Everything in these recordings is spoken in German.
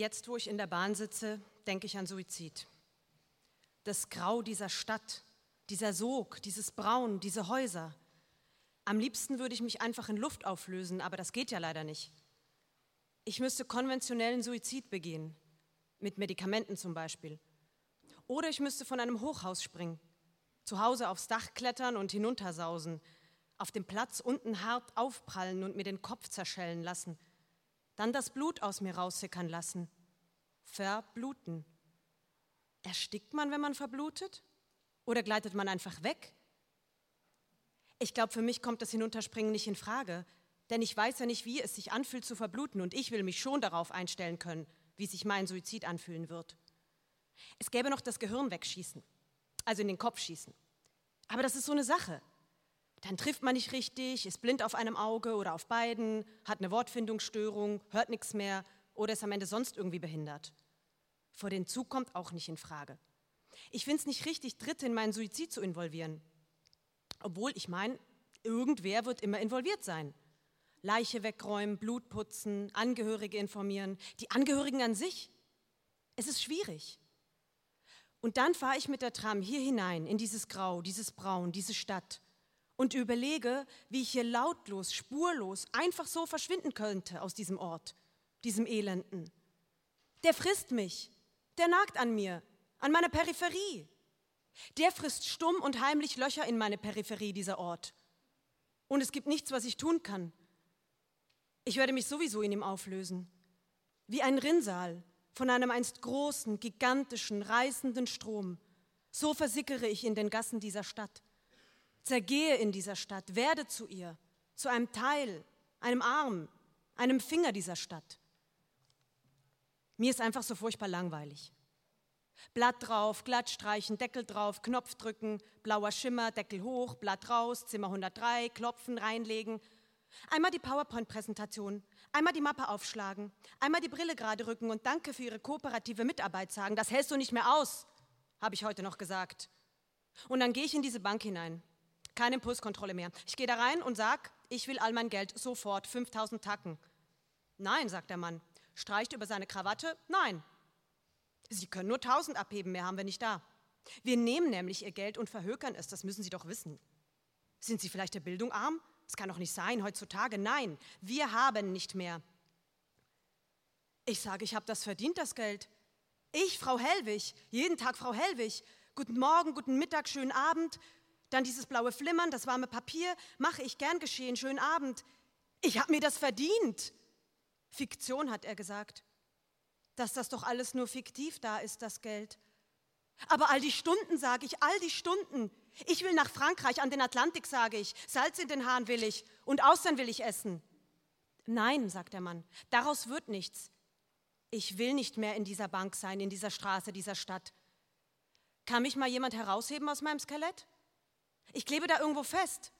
Jetzt, wo ich in der Bahn sitze, denke ich an Suizid. Das Grau dieser Stadt, dieser Sog, dieses Braun, diese Häuser. Am liebsten würde ich mich einfach in Luft auflösen, aber das geht ja leider nicht. Ich müsste konventionellen Suizid begehen, mit Medikamenten zum Beispiel. Oder ich müsste von einem Hochhaus springen, zu Hause aufs Dach klettern und hinuntersausen, auf dem Platz unten hart aufprallen und mir den Kopf zerschellen lassen – dann das Blut aus mir raussickern lassen. Verbluten. Erstickt man, wenn man verblutet? Oder gleitet man einfach weg? Ich glaube, für mich kommt das Hinunterspringen nicht in Frage, denn ich weiß ja nicht, wie es sich anfühlt zu verbluten und ich will mich schon darauf einstellen können, wie sich mein Suizid anfühlen wird. Es gäbe noch das Gehirn wegschießen, also in den Kopf schießen. Aber das ist so eine Sache. Dann trifft man nicht richtig, ist blind auf einem Auge oder auf beiden, hat eine Wortfindungsstörung, hört nichts mehr oder ist am Ende sonst irgendwie behindert. Vor den Zug kommt auch nicht in Frage. Ich finde es nicht richtig, Dritte in meinen Suizid zu involvieren. Obwohl, ich meine, irgendwer wird immer involviert sein. Leiche wegräumen, Blut putzen, Angehörige informieren, die Angehörigen an sich. Es ist schwierig. Und dann fahre ich mit der Tram hier hinein in dieses Grau, dieses Braun, diese Stadt und überlege, wie ich hier lautlos, spurlos, einfach so verschwinden könnte aus diesem Ort, diesem Elenden. Der frisst mich, der nagt an mir, an meiner Peripherie. Der frisst stumm und heimlich Löcher in meine Peripherie, dieser Ort. Und es gibt nichts, was ich tun kann. Ich werde mich sowieso in ihm auflösen. Wie ein Rinnsal von einem einst großen, gigantischen, reißenden Strom. So versickere ich in den Gassen dieser Stadt. Zergehe in dieser Stadt, werde zu ihr, zu einem Teil, einem Arm, einem Finger dieser Stadt. Mir ist einfach so furchtbar langweilig. Blatt drauf, glatt streichen, Deckel drauf, Knopf drücken, blauer Schimmer, Deckel hoch, Blatt raus, Zimmer 103, klopfen, reinlegen. Einmal die PowerPoint-Präsentation, einmal die Mappe aufschlagen, einmal die Brille gerade rücken und Danke für Ihre kooperative Mitarbeit sagen. Das hältst du nicht mehr aus, habe ich heute noch gesagt. Und dann gehe ich in diese Bank hinein. Keine Impulskontrolle mehr. Ich gehe da rein und sage, ich will all mein Geld sofort, 5000 Tacken. Nein, sagt der Mann. Streicht über seine Krawatte? Nein. Sie können nur 1000 abheben, mehr haben wir nicht da. Wir nehmen nämlich Ihr Geld und verhökern es, das müssen Sie doch wissen. Sind Sie vielleicht der Bildung arm? Das kann doch nicht sein heutzutage. Nein, wir haben nicht mehr. Ich sage, ich habe das verdient, das Geld. Ich, Frau Hellwig, jeden Tag Frau Hellwig. Guten Morgen, guten Mittag, schönen Abend. Dann dieses blaue Flimmern, das warme Papier, mache ich gern geschehen, schönen Abend. Ich habe mir das verdient. Fiktion, hat er gesagt. Dass das doch alles nur fiktiv da ist, das Geld. Aber all die Stunden, sage ich, all die Stunden. Ich will nach Frankreich, an den Atlantik, sage ich. Salz in den Haaren will ich und Austern will ich essen. Nein, sagt der Mann, daraus wird nichts. Ich will nicht mehr in dieser Bank sein, in dieser Straße, dieser Stadt. Kann mich mal jemand herausheben aus meinem Skelett? Ich klebe da irgendwo fest.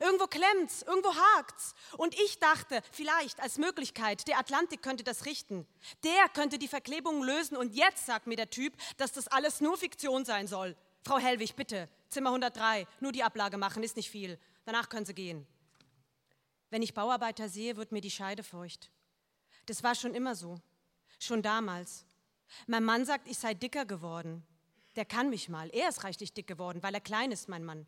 Irgendwo klemmt's, irgendwo hakt's. Und ich dachte, vielleicht als Möglichkeit, der Atlantik könnte das richten. Der könnte die Verklebung lösen. Und jetzt sagt mir der Typ, dass das alles nur Fiktion sein soll. Frau Hellwig, bitte, Zimmer 103, nur die Ablage machen, ist nicht viel. Danach können Sie gehen. Wenn ich Bauarbeiter sehe, wird mir die Scheide feucht. Das war schon immer so. Schon damals. Mein Mann sagt, ich sei dicker geworden. Der kann mich mal. Er ist reichlich dick geworden, weil er klein ist, mein Mann.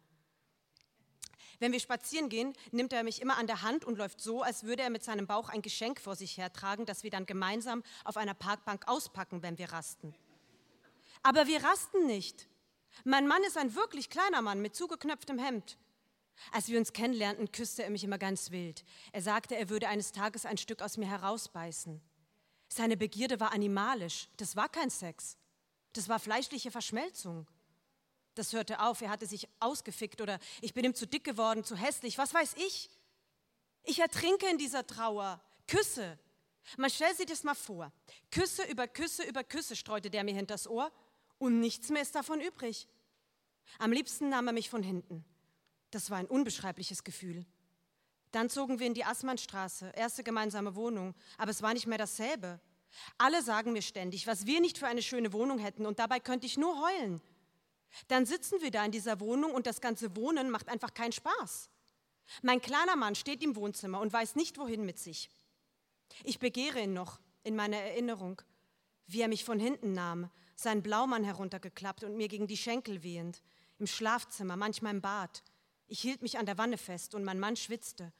Wenn wir spazieren gehen, nimmt er mich immer an der Hand und läuft so, als würde er mit seinem Bauch ein Geschenk vor sich hertragen, das wir dann gemeinsam auf einer Parkbank auspacken, wenn wir rasten. Aber wir rasten nicht. Mein Mann ist ein wirklich kleiner Mann mit zugeknöpftem Hemd. Als wir uns kennenlernten, küsste er mich immer ganz wild. Er sagte, er würde eines Tages ein Stück aus mir herausbeißen. Seine Begierde war animalisch. Das war kein Sex. Das war fleischliche Verschmelzung. Das hörte auf, er hatte sich ausgefickt oder ich bin ihm zu dick geworden, zu hässlich, was weiß ich. Ich ertrinke in dieser Trauer. Küsse. Man stellt sich das mal vor. Küsse über Küsse über Küsse streute der mir hinters Ohr und nichts mehr ist davon übrig. Am liebsten nahm er mich von hinten. Das war ein unbeschreibliches Gefühl. Dann zogen wir in die Assmannstraße, erste gemeinsame Wohnung, aber es war nicht mehr dasselbe. Alle sagen mir ständig, was wir nicht für eine schöne Wohnung hätten und dabei könnte ich nur heulen. Dann sitzen wir da in dieser Wohnung und das ganze Wohnen macht einfach keinen Spaß. Mein kleiner Mann steht im Wohnzimmer und weiß nicht wohin mit sich. Ich begehre ihn noch in meiner Erinnerung. wie er mich von hinten nahm, seinen Blaumann heruntergeklappt und mir gegen die Schenkel wehend, im Schlafzimmer, manchmal im Bad. Ich hielt mich an der Wanne fest und mein Mann schwitzte.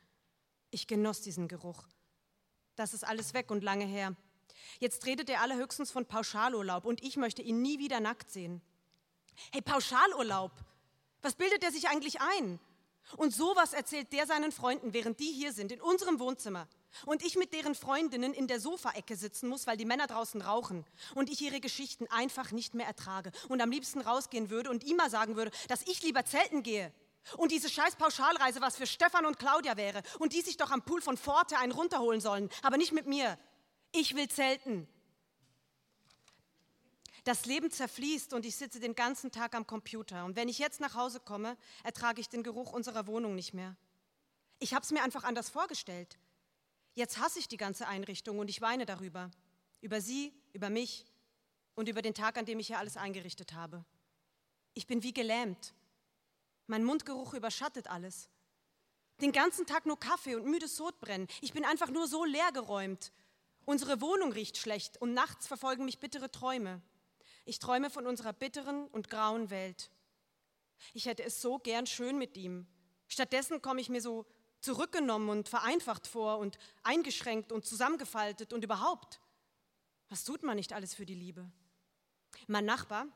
Ich genoss diesen Geruch. Das ist alles weg und lange her. Jetzt redet er allerhöchstens von Pauschalurlaub und ich möchte ihn nie wieder nackt sehen. Hey, Pauschalurlaub! Was bildet er sich eigentlich ein? Und sowas erzählt der seinen Freunden, während die hier sind, in unserem Wohnzimmer. Und ich mit deren Freundinnen in der Sofaecke sitzen muss, weil die Männer draußen rauchen. Und ich ihre Geschichten einfach nicht mehr ertrage. Und am liebsten rausgehen würde und ihm mal sagen würde, dass ich lieber zelten gehe. Und diese scheiß Pauschalreise was für Stefan und Claudia wäre. Und die sich doch am Pool von Forte einen runterholen sollen. Aber nicht mit mir. Ich will zelten. Das Leben zerfließt und ich sitze den ganzen Tag am Computer. Und wenn ich jetzt nach Hause komme, ertrage ich den Geruch unserer Wohnung nicht mehr. Ich habe es mir einfach anders vorgestellt. Jetzt hasse ich die ganze Einrichtung und ich weine darüber. Über sie, über mich und über den Tag, an dem ich hier alles eingerichtet habe. Ich bin wie gelähmt. Mein Mundgeruch überschattet alles. Den ganzen Tag nur Kaffee und müdes Sodbrennen. Ich bin einfach nur so leergeräumt. Unsere Wohnung riecht schlecht und nachts verfolgen mich bittere Träume. Ich träume von unserer bitteren und grauen Welt. Ich hätte es so gern schön mit ihm. Stattdessen komme ich mir so zurückgenommen und vereinfacht vor und eingeschränkt und zusammengefaltet und überhaupt. Was tut man nicht alles für die Liebe? Mein Nachbar,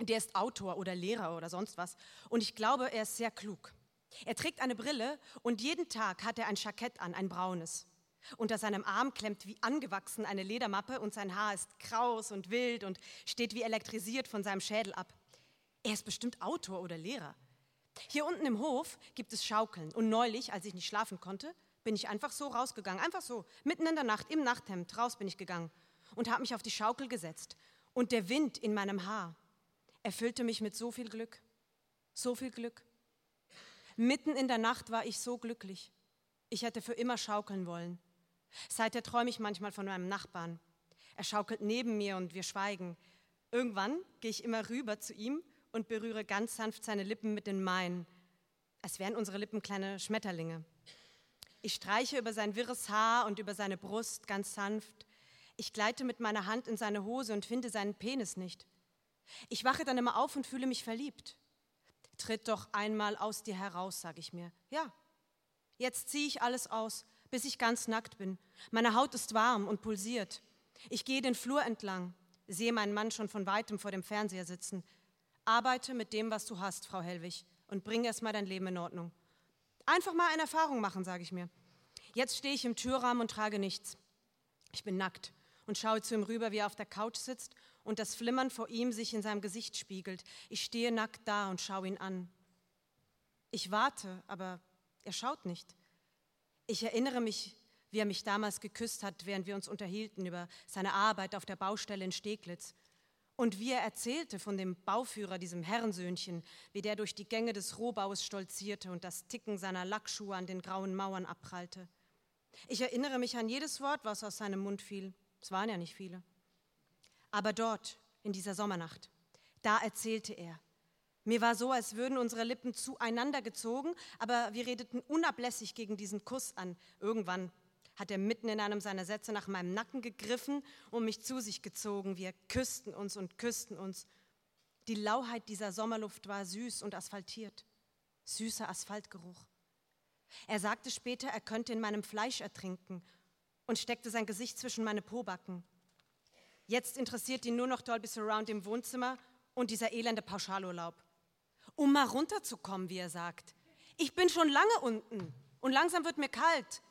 der ist Autor oder Lehrer oder sonst was und ich glaube, er ist sehr klug. Er trägt eine Brille und jeden Tag hat er ein Jackett an, ein braunes. Unter seinem Arm klemmt wie angewachsen eine Ledermappe und sein Haar ist kraus und wild und steht wie elektrisiert von seinem Schädel ab. Er ist bestimmt Autor oder Lehrer. Hier unten im Hof gibt es Schaukeln und neulich, als ich nicht schlafen konnte, bin ich einfach so rausgegangen, einfach so, mitten in der Nacht, im Nachthemd, raus bin ich gegangen und habe mich auf die Schaukel gesetzt. Und der Wind in meinem Haar erfüllte mich mit so viel Glück, so viel Glück. Mitten in der Nacht war ich so glücklich. Ich hätte für immer schaukeln wollen. Seither träume ich manchmal von meinem Nachbarn. Er schaukelt neben mir und wir schweigen. Irgendwann gehe ich immer rüber zu ihm und berühre ganz sanft seine Lippen mit den meinen. Es wären unsere Lippen kleine Schmetterlinge. Ich streiche über sein wirres Haar und über seine Brust ganz sanft. Ich gleite mit meiner Hand in seine Hose und finde seinen Penis nicht. Ich wache dann immer auf und fühle mich verliebt. Tritt doch einmal aus dir heraus, sage ich mir. Ja, jetzt ziehe ich alles aus bis ich ganz nackt bin. Meine Haut ist warm und pulsiert. Ich gehe den Flur entlang, sehe meinen Mann schon von weitem vor dem Fernseher sitzen. Arbeite mit dem, was du hast, Frau Hellwig, und bring erst mal dein Leben in Ordnung. Einfach mal eine Erfahrung machen, sage ich mir. Jetzt stehe ich im Türrahmen und trage nichts. Ich bin nackt und schaue zu ihm rüber, wie er auf der Couch sitzt und das Flimmern vor ihm sich in seinem Gesicht spiegelt. Ich stehe nackt da und schaue ihn an. Ich warte, aber er schaut nicht. Ich erinnere mich, wie er mich damals geküsst hat, während wir uns unterhielten über seine Arbeit auf der Baustelle in Steglitz. Und wie er erzählte von dem Bauführer, diesem Herrensöhnchen, wie der durch die Gänge des Rohbaus stolzierte und das Ticken seiner Lackschuhe an den grauen Mauern abprallte. Ich erinnere mich an jedes Wort, was aus seinem Mund fiel. Es waren ja nicht viele. Aber dort, in dieser Sommernacht, da erzählte er, mir war so, als würden unsere Lippen zueinander gezogen, aber wir redeten unablässig gegen diesen Kuss an. Irgendwann hat er mitten in einem seiner Sätze nach meinem Nacken gegriffen und mich zu sich gezogen. Wir küssten uns und küssten uns. Die Lauheit dieser Sommerluft war süß und asphaltiert. Süßer Asphaltgeruch. Er sagte später, er könnte in meinem Fleisch ertrinken und steckte sein Gesicht zwischen meine Pobacken. Jetzt interessiert ihn nur noch Dolby Surround im Wohnzimmer und dieser elende Pauschalurlaub um mal runterzukommen, wie er sagt. Ich bin schon lange unten und langsam wird mir kalt.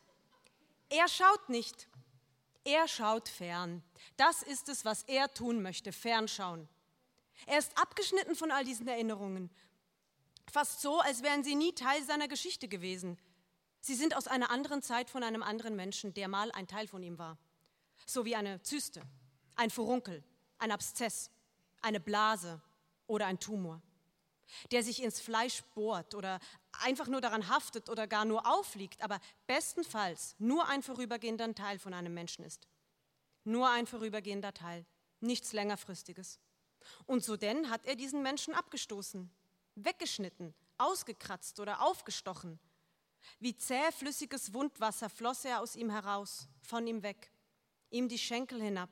Er schaut nicht. Er schaut fern. Das ist es, was er tun möchte, fernschauen. Er ist abgeschnitten von all diesen Erinnerungen. Fast so, als wären sie nie Teil seiner Geschichte gewesen. Sie sind aus einer anderen Zeit von einem anderen Menschen, der mal ein Teil von ihm war. So wie eine Zyste, ein Furunkel, ein Abszess, eine Blase oder ein Tumor der sich ins Fleisch bohrt oder einfach nur daran haftet oder gar nur aufliegt, aber bestenfalls nur ein vorübergehender Teil von einem Menschen ist. Nur ein vorübergehender Teil, nichts längerfristiges. Und so denn hat er diesen Menschen abgestoßen, weggeschnitten, ausgekratzt oder aufgestochen. Wie zähflüssiges Wundwasser floss er aus ihm heraus, von ihm weg, ihm die Schenkel hinab,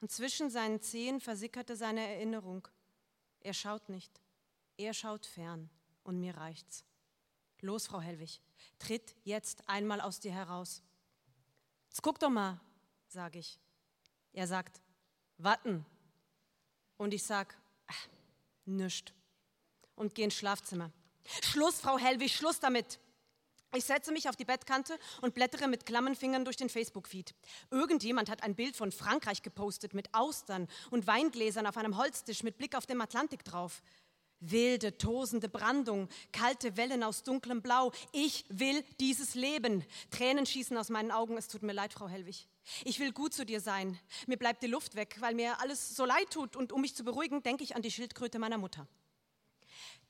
und zwischen seinen Zehen versickerte seine Erinnerung. Er schaut nicht, er schaut fern und mir reicht's. Los, Frau Hellwig, tritt jetzt einmal aus dir heraus. Jetzt guck doch mal, sage ich. Er sagt, warten. Und ich sag, ach, nischt. Und gehe ins Schlafzimmer. Schluss, Frau Hellwig, Schluss damit. Ich setze mich auf die Bettkante und blättere mit klammen Fingern durch den Facebook-Feed. Irgendjemand hat ein Bild von Frankreich gepostet mit Austern und Weingläsern auf einem Holztisch mit Blick auf den Atlantik drauf. Wilde, tosende Brandung, kalte Wellen aus dunklem Blau. Ich will dieses Leben. Tränen schießen aus meinen Augen. Es tut mir leid, Frau Hellwig. Ich will gut zu dir sein. Mir bleibt die Luft weg, weil mir alles so leid tut. Und um mich zu beruhigen, denke ich an die Schildkröte meiner Mutter.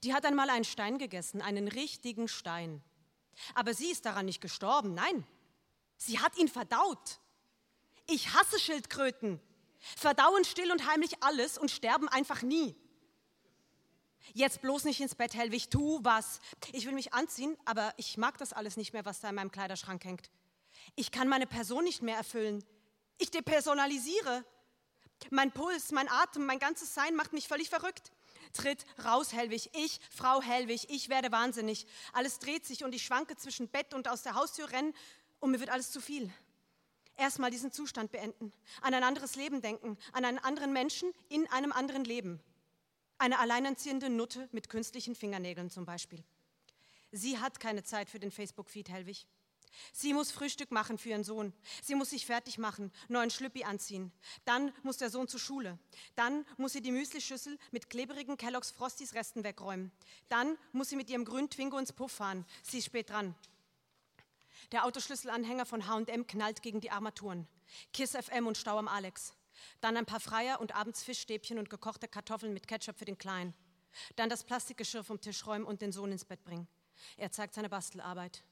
Die hat einmal einen Stein gegessen, einen richtigen Stein. Aber sie ist daran nicht gestorben, nein. Sie hat ihn verdaut. Ich hasse Schildkröten. Verdauen still und heimlich alles und sterben einfach nie. Jetzt bloß nicht ins Bett, Helwig, tu was. Ich will mich anziehen, aber ich mag das alles nicht mehr, was da in meinem Kleiderschrank hängt. Ich kann meine Person nicht mehr erfüllen. Ich depersonalisiere. Mein Puls, mein Atem, mein ganzes Sein macht mich völlig verrückt. Tritt raus, Hellwig. Ich, Frau Hellwig, ich werde wahnsinnig. Alles dreht sich und ich schwanke zwischen Bett und aus der Haustür rennen und mir wird alles zu viel. Erstmal diesen Zustand beenden, an ein anderes Leben denken, an einen anderen Menschen in einem anderen Leben. Eine alleinerziehende Nutte mit künstlichen Fingernägeln zum Beispiel. Sie hat keine Zeit für den Facebook-Feed, Hellwig. Sie muss Frühstück machen für ihren Sohn. Sie muss sich fertig machen, neuen Schlüppi anziehen. Dann muss der Sohn zur Schule. Dann muss sie die Müslischüssel mit klebrigen Kellogg's Frosties Resten wegräumen. Dann muss sie mit ihrem grünen Twingo ins Puff fahren. Sie ist spät dran. Der Autoschlüsselanhänger von H&M knallt gegen die Armaturen. Kiss FM und Stau am Alex. Dann ein paar Freier und abends Fischstäbchen und gekochte Kartoffeln mit Ketchup für den Kleinen. Dann das Plastikgeschirr vom Tisch räumen und den Sohn ins Bett bringen. Er zeigt seine Bastelarbeit.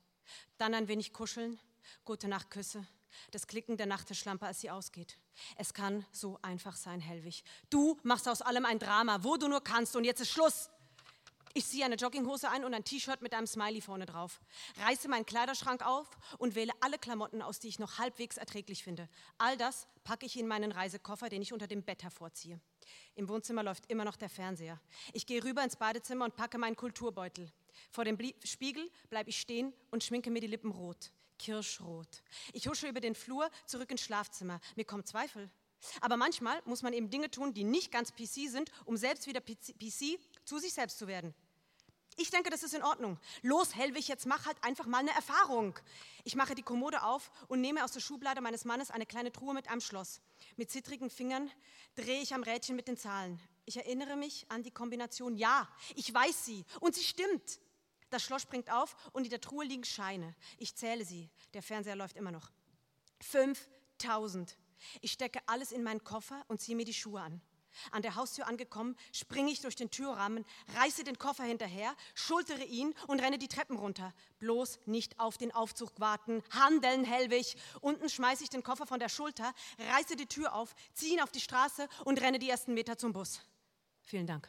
Dann ein wenig kuscheln, gute Nachtküsse, das Klicken der Nachttischlampe, als sie ausgeht. Es kann so einfach sein, Hellwig. Du machst aus allem ein Drama, wo du nur kannst und jetzt ist Schluss. Ich ziehe eine Jogginghose ein und ein T-Shirt mit einem Smiley vorne drauf, reiße meinen Kleiderschrank auf und wähle alle Klamotten aus, die ich noch halbwegs erträglich finde. All das packe ich in meinen Reisekoffer, den ich unter dem Bett hervorziehe. Im Wohnzimmer läuft immer noch der Fernseher. Ich gehe rüber ins Badezimmer und packe meinen Kulturbeutel. Vor dem Spiegel bleibe ich stehen und schminke mir die Lippen rot, kirschrot. Ich husche über den Flur zurück ins Schlafzimmer. Mir kommt Zweifel. Aber manchmal muss man eben Dinge tun, die nicht ganz PC sind, um selbst wieder PC zu sich selbst zu werden. Ich denke, das ist in Ordnung. Los, Hellwig, jetzt mach halt einfach mal eine Erfahrung. Ich mache die Kommode auf und nehme aus der Schublade meines Mannes eine kleine Truhe mit einem Schloss. Mit zittrigen Fingern drehe ich am Rädchen mit den Zahlen. Ich erinnere mich an die Kombination Ja, ich weiß sie und sie stimmt. Das Schloss springt auf und in der Truhe liegen Scheine. Ich zähle sie. Der Fernseher läuft immer noch. 5000. Ich stecke alles in meinen Koffer und ziehe mir die Schuhe an. An der Haustür angekommen, springe ich durch den Türrahmen, reiße den Koffer hinterher, schultere ihn und renne die Treppen runter. Bloß nicht auf den Aufzug warten. Handeln, Hellwig. Unten schmeiße ich den Koffer von der Schulter, reiße die Tür auf, ziehe ihn auf die Straße und renne die ersten Meter zum Bus. Vielen Dank.